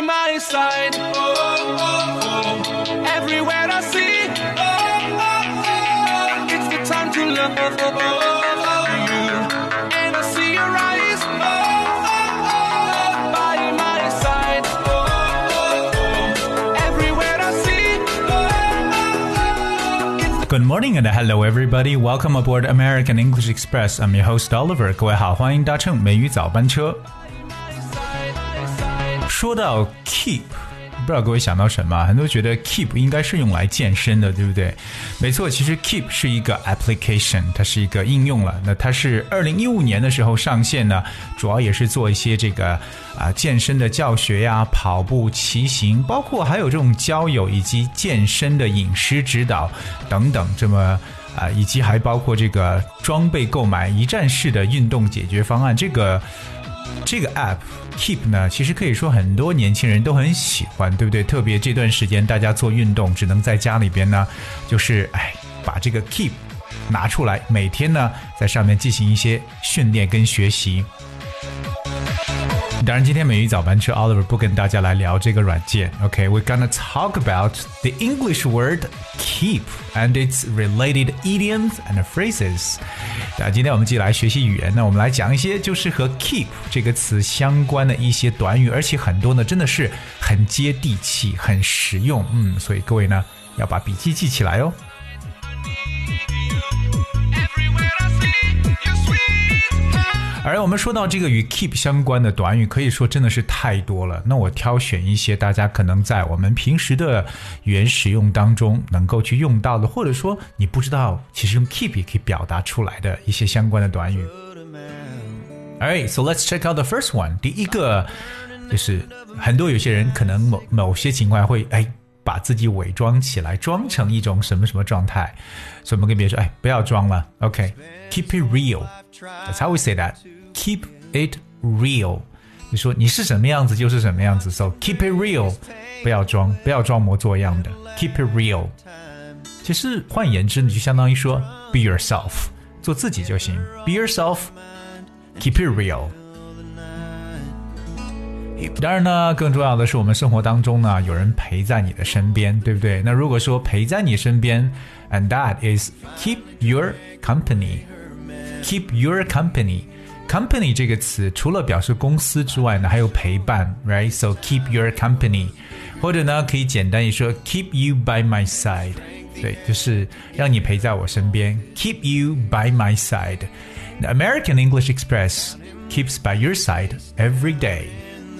by my side. Oh, oh, oh. Everywhere I see, oh, oh, oh. it's the time to love you. And I see your eyes, oh, oh, oh. by my side. Oh, oh, oh. Everywhere I see, oh, oh, oh. it's the Good morning and hello everybody. Welcome aboard American English Express. I'm your host Oliver. 各位好，欢迎搭乘美语早班车。 说到 keep，不知道各位想到什么？很多觉得 keep 应该是用来健身的，对不对？没错，其实 keep 是一个 application，它是一个应用了。那它是二零一五年的时候上线呢，主要也是做一些这个啊、健身的教学呀、跑步、骑行，包括还有这种交友以及健身的饮食指导等等，这么。啊，以及还包括这个装备购买一站式的运动解决方案，这个这个 app Keep 呢，其实可以说很多年轻人都很喜欢，对不对？特别这段时间大家做运动只能在家里边呢，就是哎，把这个 Keep 拿出来，每天呢在上面进行一些训练跟学习。当然，今天美语早班车 Oliver 不跟大家来聊这个软件。OK，we're、gonna talk about the English word keep and its related idioms and phrases。那今天我们继续来学习语言，那我们来讲一些就是和 keep 这个词相关的一些短语，而且很多呢真的是很接地气、很实用。嗯，所以各位呢要把笔记记起来哦。而我们说到这个与 keep 相关的短语，可以说真的是太多了。那我挑选一些大家可能在我们平时的语言使用当中能够去用到的，或者说你不知道，其实用 keep 也可以表达出来的一些相关的短语。Alright, so let's check out the first one. 第一个就是很多有些人可能某某些情况会哎把自己伪装起来，装成一种什么什么状态，所以我们跟别人说哎不要装了，OK，keep、it real。That's how we say that. Keep it real. 你说你是什么样子就是什么样子，so keep it real，不要装，不要装模作样的，keep it real。其实换言之，你就相当于说 be yourself，做自己就行，be yourself，keep it real。当然呢，更重要的是，我们生活当中呢，有人陪在你的身边，对不对？那如果说陪在你身边，and that is keep your company，keep your company。company 这个词除了表示公司之外呢，还有陪伴，right？So keep your company，或者呢，可以简单一说，keep you by my side。对，就是让你陪在我身边，keep you by my side。The American English Express keeps by your side every day。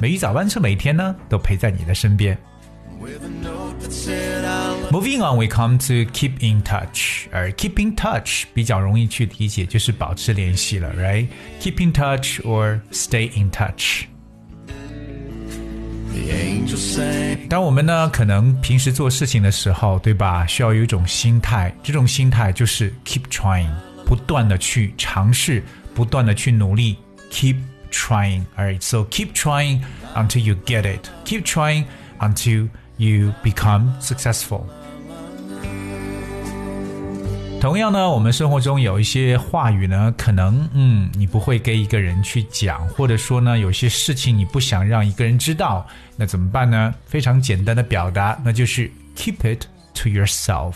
美语早班车每天呢都陪在你的身边。 Moving on, we come to keep in touch. 而 keep in touch 比较容易去理解，就是保持联系了，right? Keep in touch or stay in touch. the angel sang. 当我们呢，可能平时做事情的时候，对吧？需要有一种心态，这种心态就是 keep trying，不断的去尝试，不断的去努力，keep trying. Alright, so keep trying until you get it. Keep trying until you become successful. 同样呢，我们生活中有一些话语呢，可能嗯，你不会跟一个人去讲，或者说呢，有些事情你不想让一个人知道，那怎么办呢？非常简单的表达，那就是 keep it to yourself。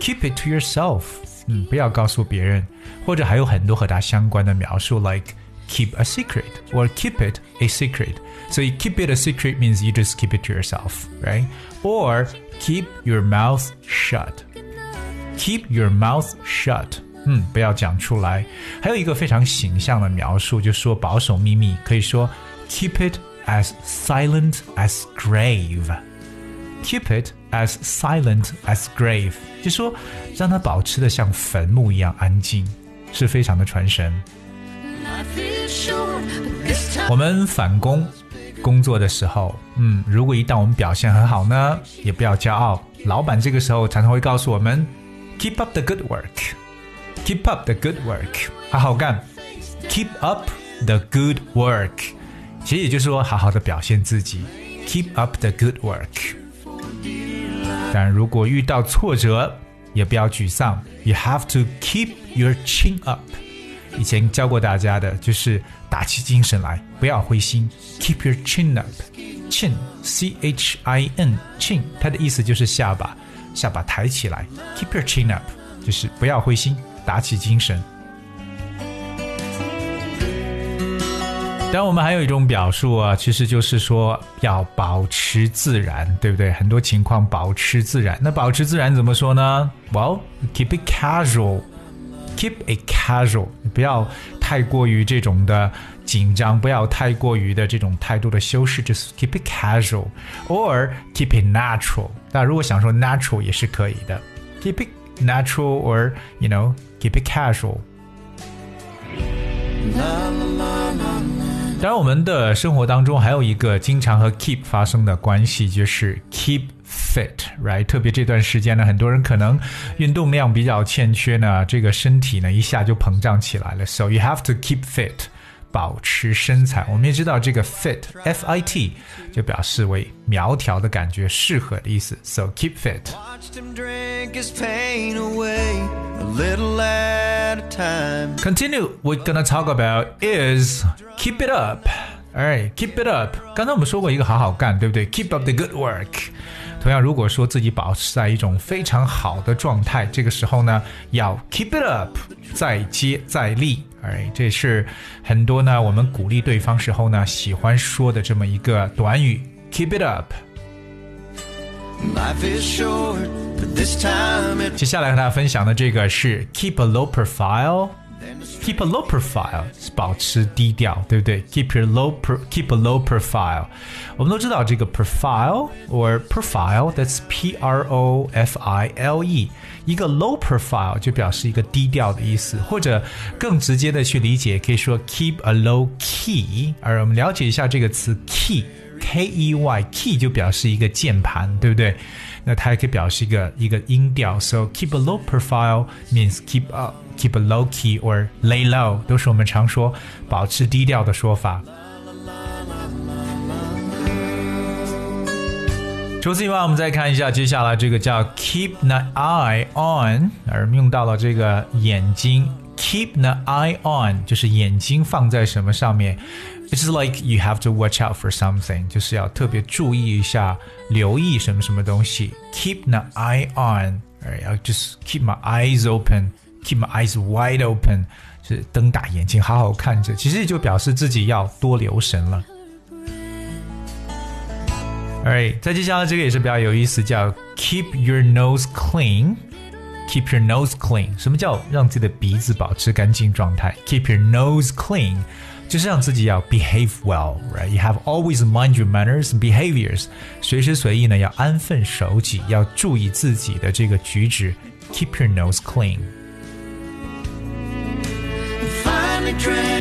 Keep it to yourself，嗯，不要告诉别人，或者还有很多和它相关的描述，like keep a secret or keep it a secret。所以 keep it a secret means you just keep it to yourself, right? Or keep your mouth shut. Keep your mouth shut. 嗯，不要讲出来。还有一个非常形象的描述，就说保守秘密，可以说 keep it as silent as grave。Keep it as silent as grave，就说让它保持的像坟墓一样安静，是非常的传神。 我们返工工作的时候，嗯，如果一旦我们表现很好呢，也不要骄傲。老板这个时候常常会告诉我们，keep up the good work，keep up the good work，好好干，keep up the good work，其实也就是说好好的表现自己，keep up the good work。但如果遇到挫折，也不要沮丧，you have to keep your chin up。以前教过大家的就是打起精神来，不要灰心，keep your chin up。chin c h i n chin，它的意思就是下巴，下巴抬起来，keep your chin up，就是不要灰心，打起精神。当然，我们还有一种表述啊，其实就是说要保持自然，对不对？很多情况保持自然。那保持自然怎么说呢？Well, keep it casual. Keep it casual，不要太过于这种的紧张，不要太过于的这种态度的修饰，就是 keep it casual，or keep it natural。那如果想说 natural 也是可以的，keep it natural，or you know keep it casual。当然，我们的生活当中还有一个经常和 keep 发生的关系，就是 keep fit，right？特别这段时间呢，很多人可能运动量比较欠缺呢，这个身体呢一下就膨胀起来了。So you have to keep fit，保持身材。我们也知道这个 fit，f i t，就表示为苗条的感觉，适合的意思。So keep fit。 Watched him drink his pain away a little at a time. Continue, we're gonna talk about is keep it up. Alright, keep it up. 刚才我们说过一个好好干，对不对？Keep up the good work. 同样，如果说自己保持在一种非常好的状态，这个时候呢，要 keep it up，再接再厉。Alright，这是很多呢我们鼓励对方时候呢喜欢说的这么一个短语。Keep it up。Life is short, but this time it 接下来和大家分享的这个是 keep a low profile。Keep a low profile 是保持低调，对不对？Keep your low pro, keep a low profile。我们都知道这个 profile or profile，that's P R O F I L E。一个 low profile 就表示一个低调的意思，或者更直接的去理解，可以说 keep a low key。而我们了解一下这个词 key。 K E Y key 就表示一个键盘，对不对？那它也可以表示一个一个音调。So keep a low profile means keep up, keep a low key or lay low，都是我们常说保持低调的说法。除此以外，我们再看一下接下来这个叫 keep an eye on，而用到了这个眼睛。Keep an eye on 就是眼睛放在什么上面，It's like you have to watch out for something，就是要特别注意一下，留意什么什么东西。Keep an eye on，要 just keep my eyes open，keep my eyes wide open，是瞪大眼睛好好看着，其实就表示自己要多留神了。Alright，再接下来这个也是比较有意思，叫 keep your nose clean。 Keep your nose clean。什么叫让自己的鼻子保持干净状态？Keep your nose clean，就是让自己要 behave well，right？You have always mind your manners and behaviors。随时随地呢要安分守己，要注意自己的这个举止。Keep your nose clean。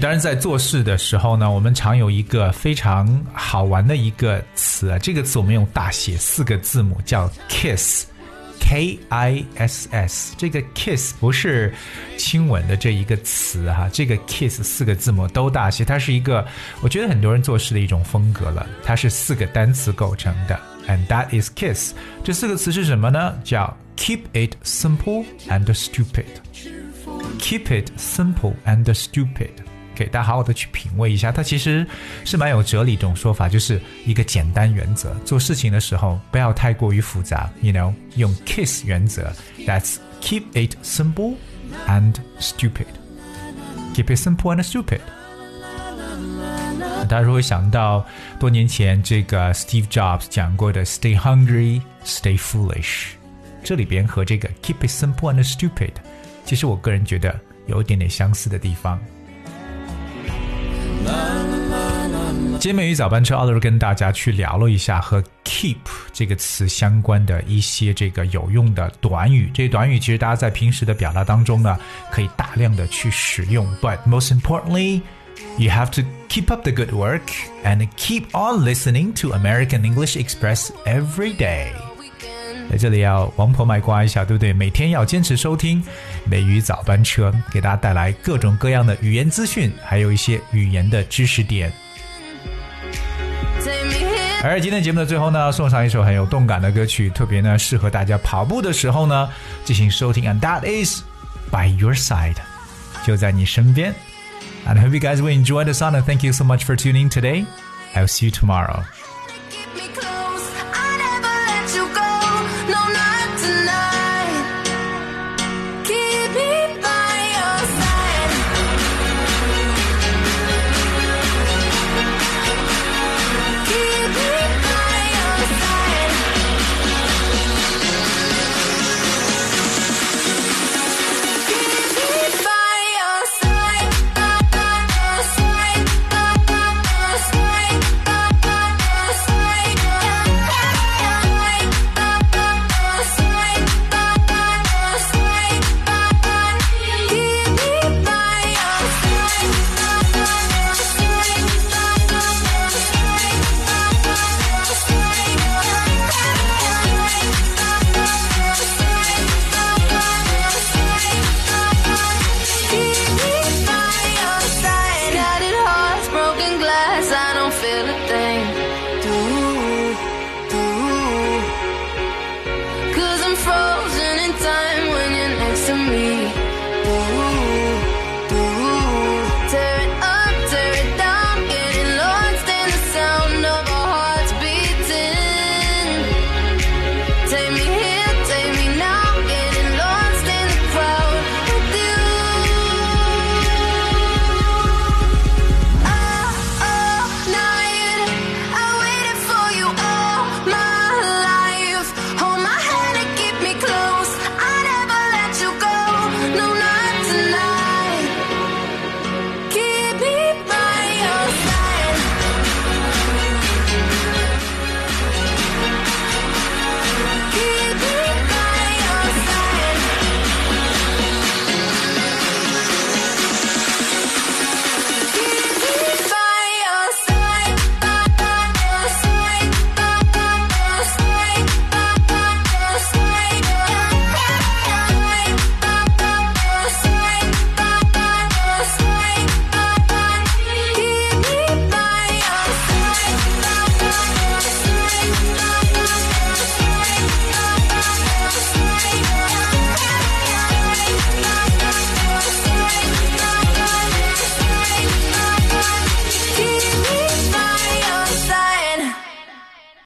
当然，在做事的时候呢，我们常有一个非常好玩的一个词啊，这个词我们用大写四个字母叫 kiss。K I S S，这个 kiss 不是亲吻的这一个词哈，这个 kiss 四个字母都大写，它是一个我觉得很多人做事的一种风格了。它是四个单词构成的，and that is kiss。这四个词是什么呢？叫 keep it simple and stupid。Keep it simple and stupid。给大家好好的去品味一下，它其实是蛮有哲理一种说法，就是一个简单原则。做事情的时候不要太过于复杂，you know，用 KISS 原则，That's keep it simple and stupid。Keep it simple and stupid。大家如果想到多年前这个 Steve Jobs 讲过的 “Stay hungry, stay foolish”，这里边和这个 “Keep it simple and stupid”，其实我个人觉得有一点点相似的地方。今天美语早班车奥乐跟大家去聊了一下和 keep 这个词相关的一些这个有用的短语。这些短语其实大家在平时的表达当中呢，可以大量的去使用。But most importantly, you have to keep up the good work and keep on listening to American English Express every day. 在这里要王婆卖瓜一下，对不对？每天要坚持收听美语早班车，给大家带来各种各样的语言资讯，还有一些语言的知识点。而今天节目的最后呢，送上一首很有动感的歌曲，特别呢适合大家跑步的时候呢进行收听。And that is by your side，就在你身边。And hope you guys will enjoy the song and thank you so much for tuning today. I'll see you tomorrow.